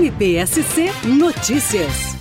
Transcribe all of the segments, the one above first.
MPSC Notícias.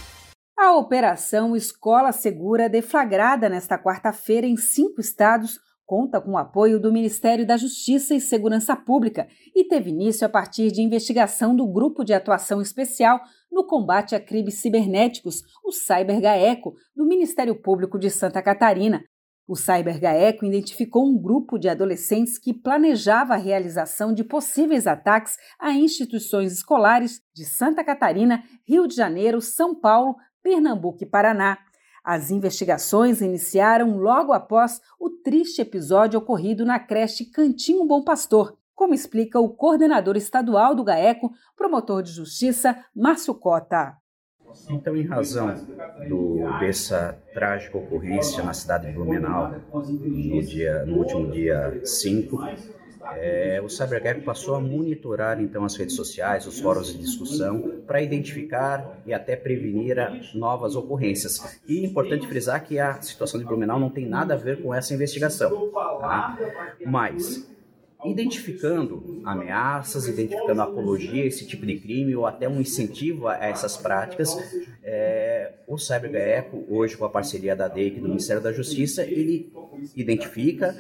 A Operação Escola Segura, deflagrada nesta quarta-feira em cinco estados, conta com o apoio do Ministério da Justiça e Segurança Pública e teve início a partir de investigação do Grupo de Atuação Especial no Combate a Crimes Cibernéticos, o CyberGaeco, do Ministério Público de Santa Catarina. O CyberGaeco identificou um grupo de adolescentes que planejava a realização de possíveis ataques a instituições escolares de Santa Catarina, Rio de Janeiro, São Paulo, Pernambuco e Paraná. As investigações iniciaram logo após o triste episódio ocorrido na creche Cantinho Bom Pastor, como explica o coordenador estadual do GAECO, promotor de justiça, Márcio Cota. Então, em razão do, dessa trágica ocorrência na cidade de Blumenau, no, dia, no último dia 5, é, o CyberGap passou a monitorar então as redes sociais, os fóruns de discussão, para identificar e até prevenir novas ocorrências. E é importante frisar que a situação de Blumenau não tem nada a ver com essa investigação. Tá? Mas identificando ameaças, identificando apologia, esse tipo de crime ou até um incentivo a essas práticas, é, o CyberGaeco, hoje com a parceria da DEIC do Ministério da Justiça, ele identifica,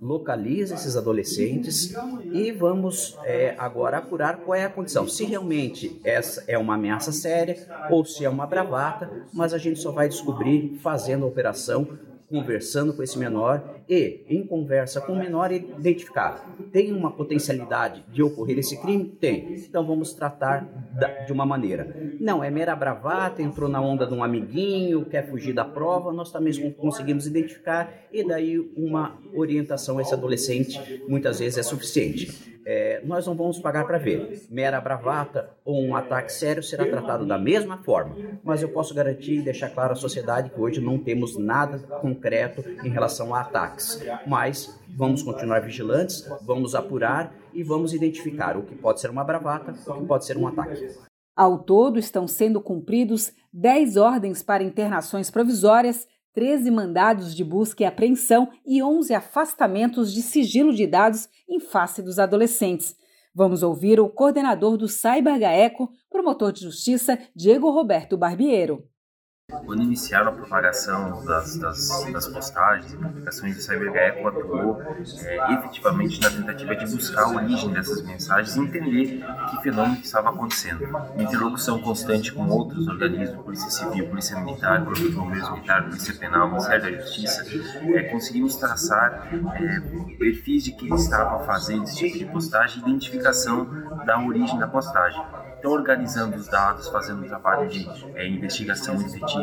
localiza esses adolescentes e vamos é, agora apurar qual é a condição. Se realmente essa é uma ameaça séria ou se é uma bravata, mas a gente só vai descobrir fazendo a operação conversando com esse menor e, em conversa com o menor, identificar: tem uma potencialidade de ocorrer esse crime? Tem. Então vamos tratar de uma maneira. Não, é mera bravata, entrou na onda de um amiguinho, quer fugir da prova, nós também conseguimos identificar e daí uma orientação a esse adolescente muitas vezes é suficiente é, nós não vamos pagar para ver. Mera bravata ou um ataque sério será tratado da mesma forma, mas eu posso garantir e deixar claro à sociedade que hoje não temos nada concreto em relação a ataques. Mas vamos continuar vigilantes, vamos apurar e vamos identificar o que pode ser uma bravata, o que pode ser um ataque. Ao todo, estão sendo cumpridos 10 ordens para internações provisórias 13 mandados de busca e apreensão e 11 afastamentos de sigilo de dados em face dos adolescentes. Vamos ouvir o coordenador do CyberGaeco, promotor de justiça Diego Roberto Barbiero. Quando iniciaram a propagação das, das, das postagens e publicações, o CyberGecko atuou é, efetivamente na tentativa de buscar a origem dessas mensagens e entender que fenômeno estava acontecendo. Em interlocução constante com outros organismos, Polícia Civil, Polícia Militar, Corpo Militar, Polícia Penal, Ministério da Justiça, é, conseguimos traçar é, perfis de quem estava fazendo esse tipo de postagem e identificação da origem da postagem. Então, organizando os dados, fazendo um trabalho de é, investigação efetiva,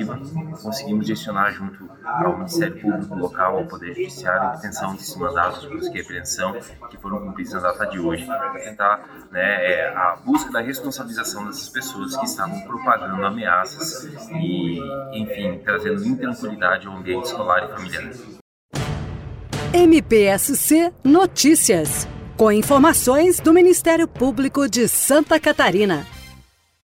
conseguimos gestionar junto ao Ministério Público local, ao Poder Judiciário, a obtenção desses mandados busca e apreensão que foram cumpridos na data de hoje, para tentar né, é, a busca da responsabilização dessas pessoas que estavam propagando ameaças e, enfim, trazendo intranquilidade ao ambiente escolar e familiar. MPSC Notícias com informações do Ministério Público de Santa Catarina.